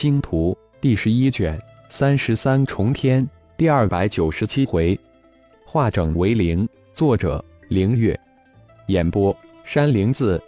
星图第十一卷三十三重天第二百九十七回，化整为零。作者：凌月。演播：山灵子。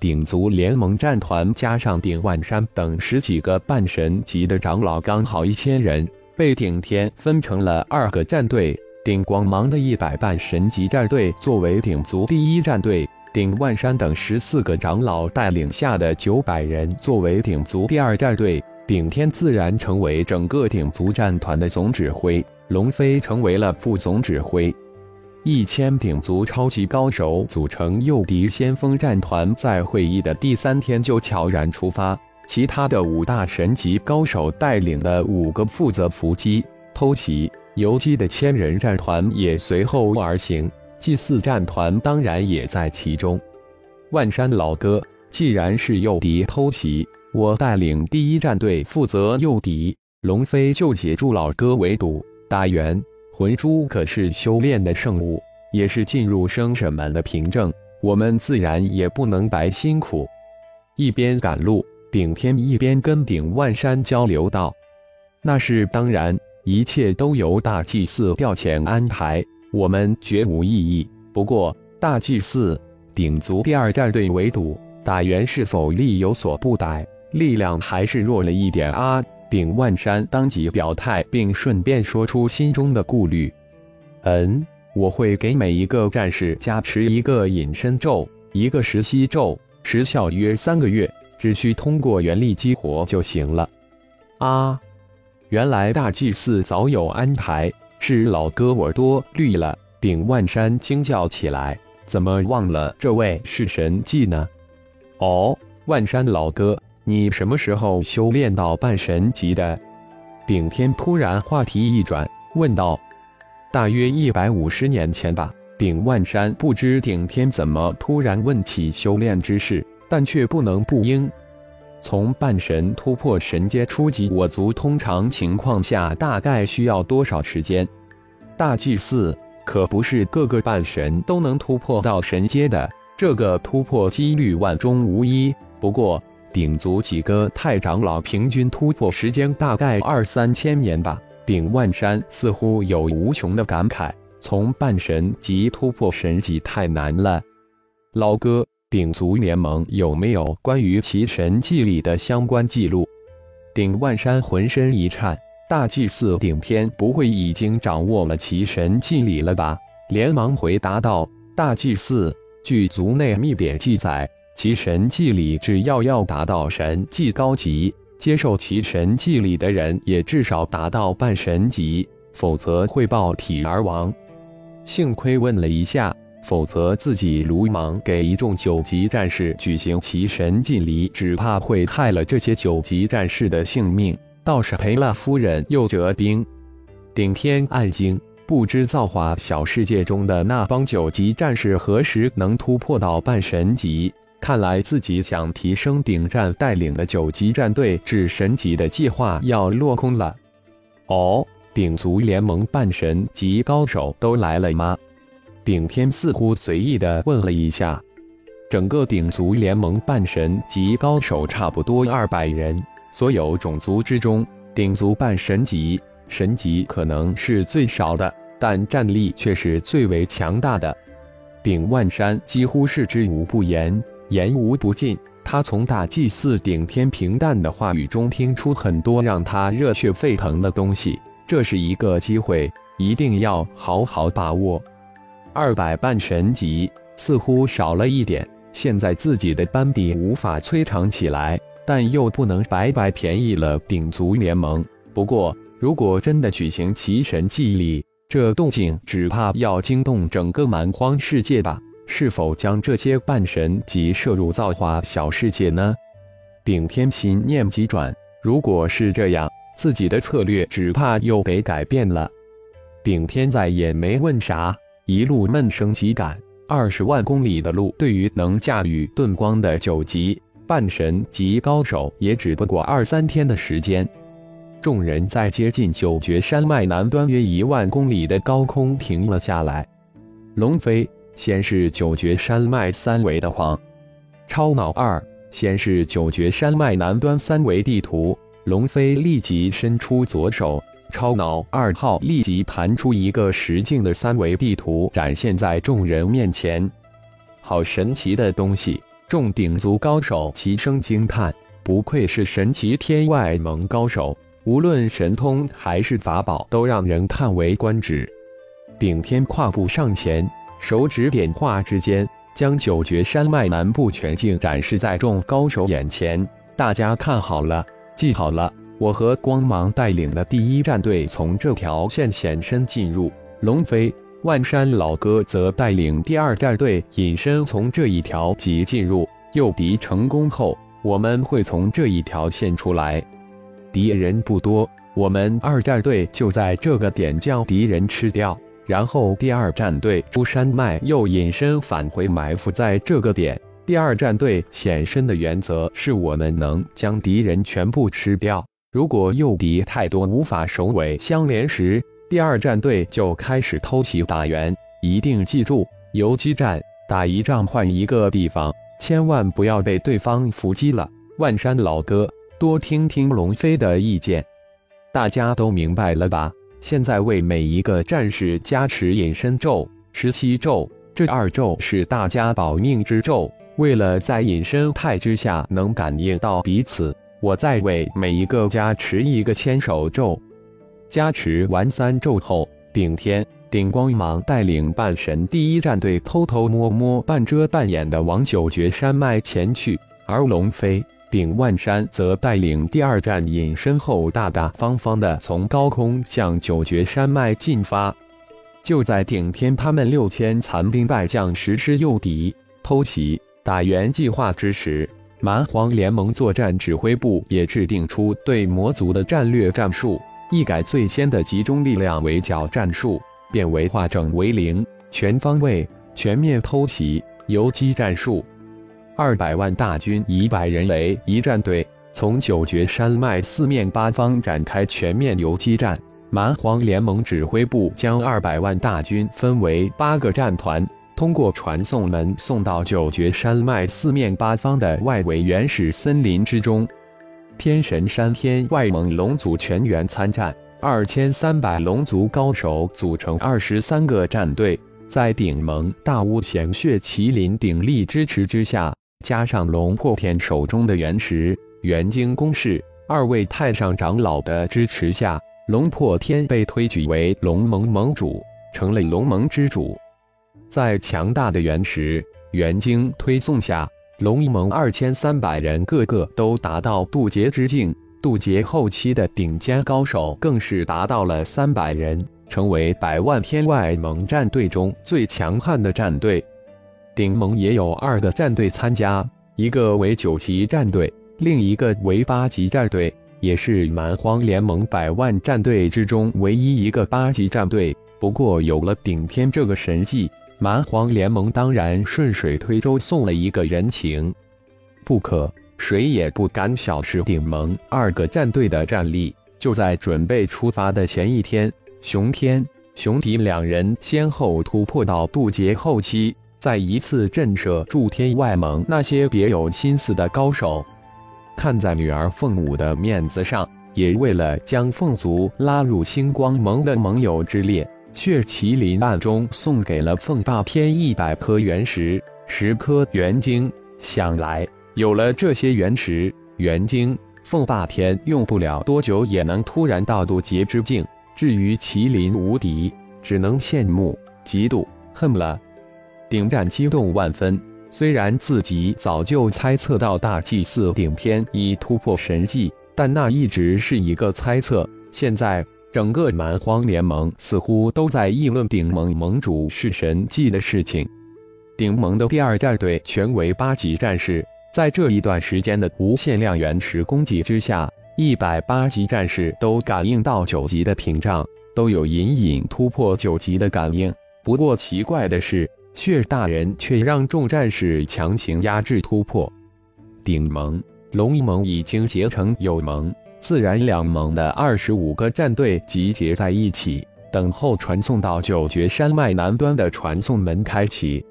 鼎族联盟战团加上鼎万山等十几个半神级的长老，刚好一千人，被顶天分成了二个战队。顶光芒的一百半神级战队作为鼎族第一战队，鼎万山等十四个长老带领下的九百人作为鼎族第二战队。顶天自然成为整个鼎族战团的总指挥，龙飞成为了副总指挥。一千鼎族超级高手组成诱敌先锋战团，在会议的第三天就悄然出发。其他的五大神级高手带领的五个负责伏击、偷袭、游击的千人战团也随后而行，祭祀战团当然也在其中。万山老哥，既然是诱敌偷袭，我带领第一战队负责诱敌，龙飞就协助老哥围堵打援。魂珠可是修炼的圣物，也是进入生神门的凭证，我们自然也不能白辛苦。一边赶路，顶天一边跟顶万山交流道：“那是当然，一切都由大祭司调遣安排，我们绝无异议。不过，大祭司，鼎族第二战队围堵打援是否力有所不逮？力量还是弱了一点啊。”顶万山当即表态，并顺便说出心中的顾虑。嗯，我会给每一个战士加持一个隐身咒，一个食息咒，时效约三个月，只需通过原力激活就行了。啊，原来大祭司早有安排，是老哥我多虑了。顶万山惊叫起来：“怎么忘了这位是神迹呢？”哦，万山老哥。你什么时候修炼到半神级的？顶天突然话题一转，问道：“大约一百五十年前吧。”顶万山不知顶天怎么突然问起修炼之事，但却不能不应。从半神突破神阶初级，我族通常情况下大概需要多少时间？大祭司可不是各个半神都能突破到神阶的，这个突破几率万中无一。不过。鼎族几个太长老平均突破时间大概二三千年吧。鼎万山似乎有无穷的感慨：从半神级突破神级太难了。老哥，鼎族联盟有没有关于其神迹里的相关记录？鼎万山浑身一颤，大祭司顶天不会已经掌握了其神迹里了吧？连忙回答道：“大祭司，据族内秘典记载。”其神迹里，只要要达到神迹高级，接受其神迹里的人也至少达到半神级，否则会爆体而亡。幸亏问了一下，否则自己鲁莽给一众九级战士举行其神祭礼，只怕会害了这些九级战士的性命，倒是赔了夫人又折兵。顶天暗惊，不知造化小世界中的那帮九级战士何时能突破到半神级。看来自己想提升顶战带领的九级战队至神级的计划要落空了。哦，顶族联盟半神级高手都来了吗？顶天似乎随意的问了一下。整个顶族联盟半神级高手差不多二百人，所有种族之中，顶族半神级神级可能是最少的，但战力却是最为强大的。顶万山几乎是知无不言。言无不尽，他从大祭司顶天平淡的话语中听出很多让他热血沸腾的东西。这是一个机会，一定要好好把握。二百半神级似乎少了一点，现在自己的班底无法催长起来，但又不能白白便宜了鼎族联盟。不过，如果真的举行奇神祭礼，这动静只怕要惊动整个蛮荒世界吧。是否将这些半神级摄入造化小世界呢？顶天心念急转，如果是这样，自己的策略只怕又得改变了。顶天再也没问啥，一路闷声疾赶。二十万公里的路，对于能驾驭遁光的九级半神级高手，也只不过二三天的时间。众人在接近九绝山脉南端约一万公里的高空停了下来。龙飞。先是九绝山脉三维的黄超脑二，先是九绝山脉南端三维地图。龙飞立即伸出左手，超脑二号立即弹出一个实境的三维地图，展现在众人面前。好神奇的东西！众鼎族高手齐声惊叹，不愧是神奇天外盟高手，无论神通还是法宝，都让人叹为观止。顶天跨步上前，手指点画之间，将九绝山脉南部全境展示在众高手眼前。大家看好了，记好了，我和光芒带领的第一战队从这条线显身进入，龙飞。万山老哥则带领第二战队隐身从这一条即进入，诱敌成功后，我们会从这一条线出来。敌人不多，我们二战队就在这个点将敌人吃掉，然后第二战队出山脉又隐身返回埋伏在这个点。第二战队显身的原则是我们能将敌人全部吃掉。如果诱敌太多无法首尾相连时，第二战队就开始偷袭打援，一定记住游击战，打一仗换一个地方，千万不要被对方伏击了。万山老哥，多听听龙飞的意见，大家都明白了吧？现在为每一个战士加持隐身咒、十七咒，这二咒是大家保命之咒。为了在隐身态之下能感应到彼此，我再为每一个加持一个牵手咒。加持完三咒后，顶天顶光芒带领半神第一战队偷偷摸摸、半遮半掩的往九绝山脉前去，而龙飞顶万山则带领第二战隐身后，大大方方的从高空向九绝山脉进发。就在顶天他们六千残兵败将实施诱敌、偷袭、打援计划之时，蛮荒联盟作战指挥部也制定出对魔族的战略战术。一改最先的集中力量围剿战术，变为化整为零、全方位、全面偷袭游击战术。二百万大军以百人为一战队，从九绝山脉四面八方展开全面游击战。蛮荒联盟指挥部将二百万大军分为八个战团，通过传送门送到九绝山脉四面八方的外围原始森林之中。天神山天外猛龙族全员参战，二千三百龙族高手组成二十三个战队，在顶盟大巫贤血麒麟鼎力支持之下，加上龙破天手中的原石元晶攻势二位太上长老的支持下，龙破天被推举为龙盟盟主，成了龙盟之主。在强大的原石元晶推送下。龙盟二千三百人，个个都达到渡劫之境，渡劫后期的顶尖高手更是达到了三百人，成为百万天外盟战队中最强悍的战队。顶盟也有二个战队参加，一个为九级战队，另一个为八级战队，也是蛮荒联盟百万战队之中唯一一个八级战队。不过有了顶天这个神技。蛮荒联盟当然顺水推舟送了一个人情，不可，谁也不敢小视顶盟二个战队的战力。就在准备出发的前一天，熊天、熊迪两人先后突破到渡劫后期，再一次震慑住天外盟那些别有心思的高手。看在女儿凤舞的面子上，也为了将凤族拉入星光盟的盟友之列。血麒麟暗中送给了凤霸天一百颗原石、十颗元晶。想来有了这些原石、元晶，凤霸天用不了多久也能突然到渡劫之境。至于麒麟无敌，只能羡慕、嫉妒、恨了。顶战激动万分，虽然自己早就猜测到大祭司顶天已突破神迹，但那一直是一个猜测。现在。整个蛮荒联盟似乎都在议论顶盟盟主是神迹的事情。顶盟的第二战队全为八级战士，在这一段时间的无限量原石供给之下，一百八级战士都感应到九级的屏障，都有隐隐突破九级的感应。不过奇怪的是，血大人却让众战士强行压制突破。顶盟、龙一盟已经结成友盟。自然，两盟的二十五个战队集结在一起，等候传送到九绝山脉南端的传送门开启。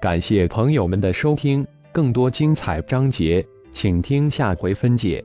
感谢朋友们的收听，更多精彩章节，请听下回分解。